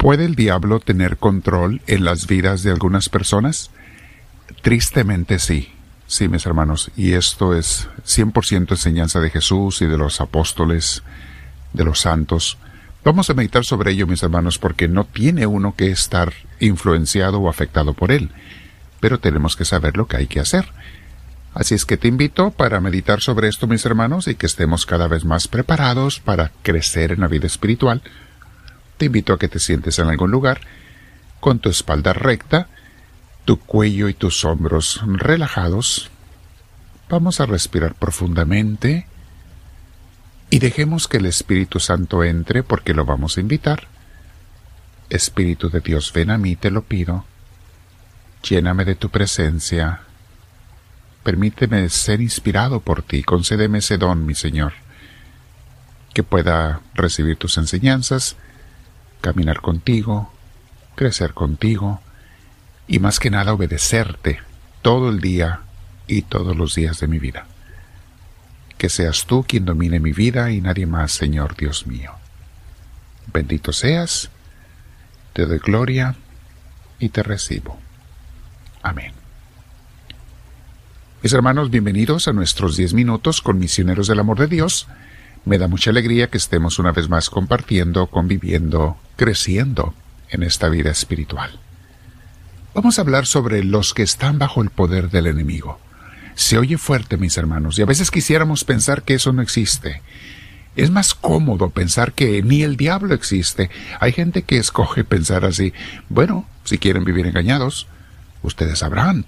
¿Puede el diablo tener control en las vidas de algunas personas? Tristemente sí, sí, mis hermanos, y esto es 100% enseñanza de Jesús y de los apóstoles, de los santos. Vamos a meditar sobre ello, mis hermanos, porque no tiene uno que estar influenciado o afectado por él, pero tenemos que saber lo que hay que hacer. Así es que te invito para meditar sobre esto, mis hermanos, y que estemos cada vez más preparados para crecer en la vida espiritual. Te invito a que te sientes en algún lugar, con tu espalda recta, tu cuello y tus hombros relajados. Vamos a respirar profundamente y dejemos que el Espíritu Santo entre porque lo vamos a invitar. Espíritu de Dios, ven a mí, te lo pido. Lléname de tu presencia Permíteme ser inspirado por ti, concédeme ese don, mi Señor, que pueda recibir tus enseñanzas, caminar contigo, crecer contigo y más que nada obedecerte todo el día y todos los días de mi vida. Que seas tú quien domine mi vida y nadie más, Señor Dios mío. Bendito seas, te doy gloria y te recibo. Amén. Mis hermanos, bienvenidos a nuestros 10 minutos con Misioneros del Amor de Dios. Me da mucha alegría que estemos una vez más compartiendo, conviviendo, creciendo en esta vida espiritual. Vamos a hablar sobre los que están bajo el poder del enemigo. Se oye fuerte, mis hermanos, y a veces quisiéramos pensar que eso no existe. Es más cómodo pensar que ni el diablo existe. Hay gente que escoge pensar así. Bueno, si quieren vivir engañados, ustedes sabrán.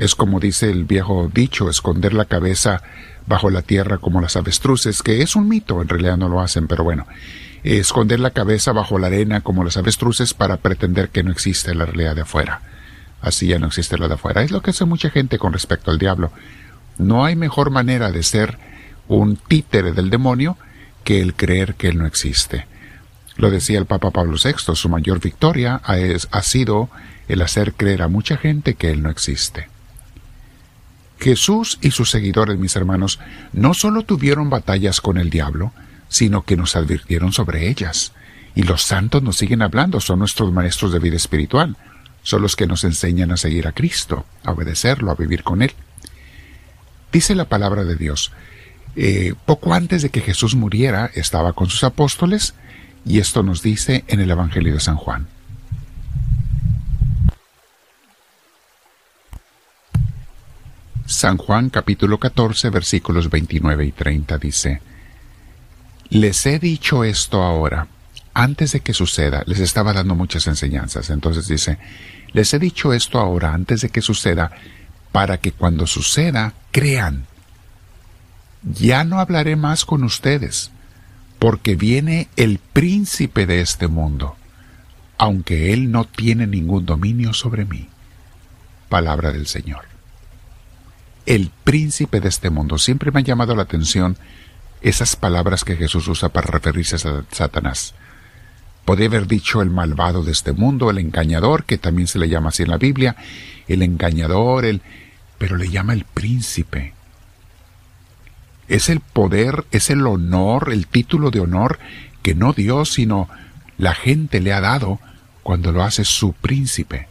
Es como dice el viejo dicho, esconder la cabeza bajo la tierra como las avestruces, que es un mito, en realidad no lo hacen, pero bueno, esconder la cabeza bajo la arena como las avestruces para pretender que no existe la realidad de afuera. Así ya no existe la de afuera. Es lo que hace mucha gente con respecto al diablo. No hay mejor manera de ser un títere del demonio que el creer que él no existe. Lo decía el Papa Pablo VI, su mayor victoria ha, ha sido el hacer creer a mucha gente que él no existe. Jesús y sus seguidores, mis hermanos, no solo tuvieron batallas con el diablo, sino que nos advirtieron sobre ellas. Y los santos nos siguen hablando, son nuestros maestros de vida espiritual, son los que nos enseñan a seguir a Cristo, a obedecerlo, a vivir con Él. Dice la palabra de Dios, eh, poco antes de que Jesús muriera, estaba con sus apóstoles, y esto nos dice en el Evangelio de San Juan. San Juan capítulo 14 versículos 29 y 30 dice, Les he dicho esto ahora, antes de que suceda, les estaba dando muchas enseñanzas, entonces dice, les he dicho esto ahora, antes de que suceda, para que cuando suceda, crean. Ya no hablaré más con ustedes, porque viene el príncipe de este mundo, aunque él no tiene ningún dominio sobre mí. Palabra del Señor el príncipe de este mundo. Siempre me ha llamado la atención esas palabras que Jesús usa para referirse a Satanás. Podría haber dicho el malvado de este mundo, el engañador, que también se le llama así en la Biblia, el engañador, el... pero le llama el príncipe. Es el poder, es el honor, el título de honor que no Dios, sino la gente le ha dado cuando lo hace su príncipe.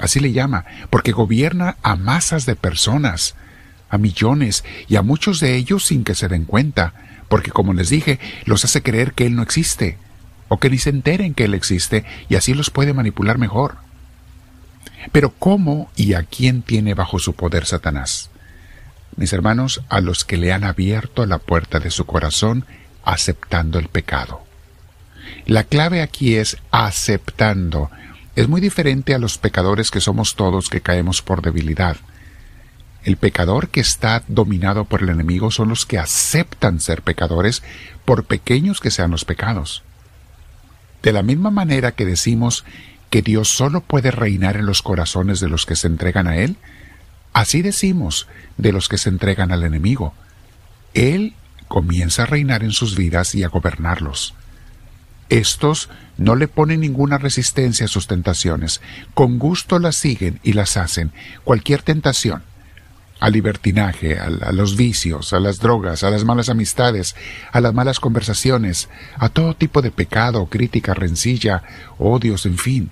Así le llama, porque gobierna a masas de personas, a millones, y a muchos de ellos sin que se den cuenta, porque como les dije, los hace creer que Él no existe, o que ni se enteren que Él existe, y así los puede manipular mejor. Pero ¿cómo y a quién tiene bajo su poder Satanás? Mis hermanos, a los que le han abierto la puerta de su corazón aceptando el pecado. La clave aquí es aceptando, es muy diferente a los pecadores que somos todos que caemos por debilidad. El pecador que está dominado por el enemigo son los que aceptan ser pecadores por pequeños que sean los pecados. De la misma manera que decimos que Dios solo puede reinar en los corazones de los que se entregan a Él, así decimos de los que se entregan al enemigo. Él comienza a reinar en sus vidas y a gobernarlos. Estos no le ponen ninguna resistencia a sus tentaciones, con gusto las siguen y las hacen, cualquier tentación. al libertinaje, a, los vicios, a las drogas, a las malas amistades, a las malas conversaciones, a todo tipo de pecado, crítica, rencilla, odios, en fin.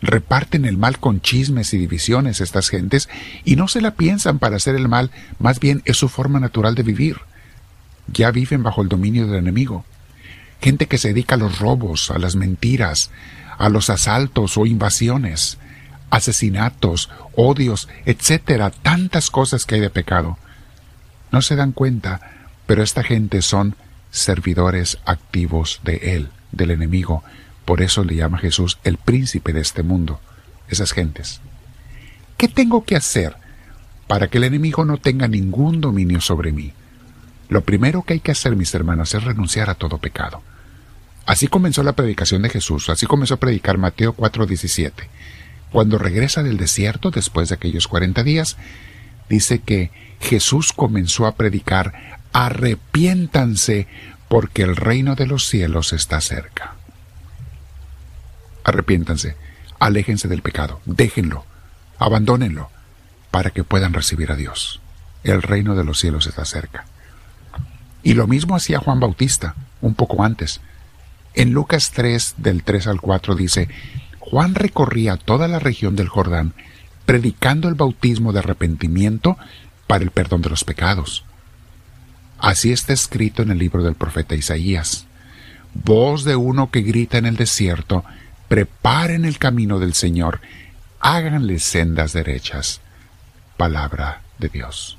Reparten el mal con chismes y divisiones estas gentes y no se la piensan para hacer el mal, más bien es su forma natural de vivir. Ya viven bajo el dominio del enemigo. Gente que se dedica a los robos, a las mentiras, a los asaltos o invasiones, asesinatos, odios, etcétera, tantas cosas que hay de pecado. No se dan cuenta, pero esta gente son servidores activos de él, del enemigo. Por eso le llama Jesús el príncipe de este mundo, esas gentes. ¿Qué tengo que hacer para que el enemigo no tenga ningún dominio sobre mí? Lo primero que hay que hacer, mis hermanos, es renunciar a todo pecado. Así comenzó la predicación de Jesús, así comenzó a predicar Mateo 4:17. Cuando regresa del desierto, después de aquellos cuarenta días, dice que Jesús comenzó a predicar, arrepiéntanse porque el reino de los cielos está cerca. Arrepiéntanse, aléjense del pecado, déjenlo, abandónenlo, para que puedan recibir a Dios. El reino de los cielos está cerca. Y lo mismo hacía Juan Bautista, un poco antes. En Lucas 3, del 3 al 4 dice, Juan recorría toda la región del Jordán, predicando el bautismo de arrepentimiento para el perdón de los pecados. Así está escrito en el libro del profeta Isaías. Voz de uno que grita en el desierto, preparen el camino del Señor, háganle sendas derechas. Palabra de Dios.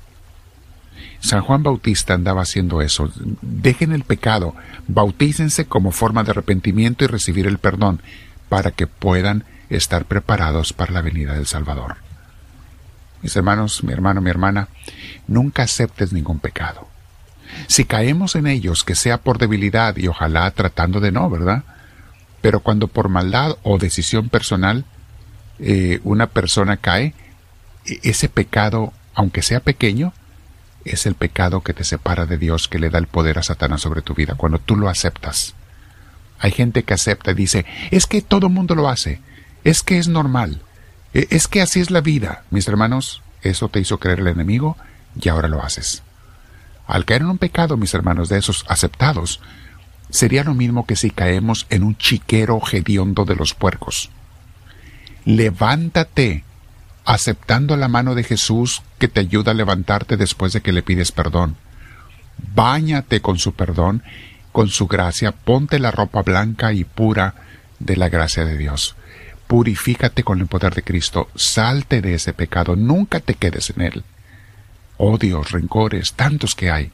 San Juan Bautista andaba haciendo eso. Dejen el pecado, bautícense como forma de arrepentimiento y recibir el perdón para que puedan estar preparados para la venida del Salvador. Mis hermanos, mi hermano, mi hermana, nunca aceptes ningún pecado. Si caemos en ellos, que sea por debilidad y ojalá tratando de no, ¿verdad? Pero cuando por maldad o decisión personal eh, una persona cae, e-, ese pecado, aunque sea pequeño, es el pecado que te separa de Dios, que le da el poder a Satanás sobre tu vida, cuando tú lo aceptas. Hay gente que acepta y dice, es que todo mundo lo hace, es que es normal, e, es que así es la vida. Mis hermanos, eso te hizo creer el enemigo y ahora lo haces. Al caer en un pecado, mis hermanos, de esos aceptados, sería lo mismo que si caemos en un chiquero hediondo de los puercos. Levántate, aceptando la mano de Jesús que te ayuda a levantarte después de que le pides perdón. Báñate con su perdón con su gracia, ponte la ropa blanca y pura de la gracia de Dios. Purifícate con el poder de Cristo, salte de ese pecado, nunca te quedes en él. Odios, rencores, tantos que hay.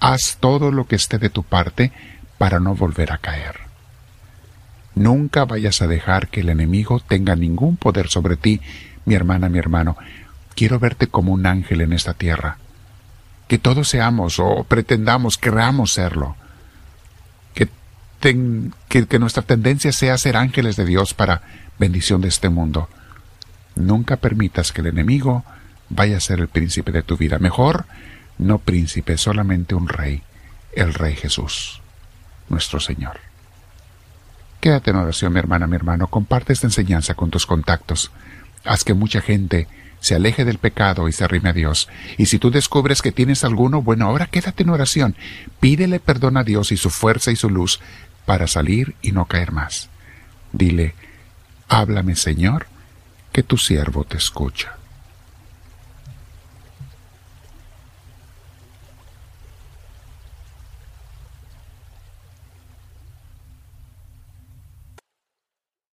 Haz todo lo que esté de tu parte para no volver a caer. Nunca vayas a dejar que el enemigo tenga ningún poder sobre ti, mi hermana, mi hermano. Quiero verte como un ángel en esta tierra. Que todos seamos o pretendamos, queramos serlo que, nuestra tendencia sea ser ángeles de Dios para bendición de este mundo. Nunca permitas que el enemigo vaya a ser el príncipe de tu vida. Mejor, no príncipe, solamente un rey, el rey Jesús, nuestro Señor. Quédate en oración, mi hermana, mi hermano. Comparte esta enseñanza con tus contactos. Haz que mucha gente se aleje del pecado y se arrime a Dios. Y si tú descubres que tienes alguno, bueno, ahora quédate en oración. Pídele perdón a Dios y su fuerza y su luz para salir y no caer más. Dile, háblame Señor, que tu siervo te escucha.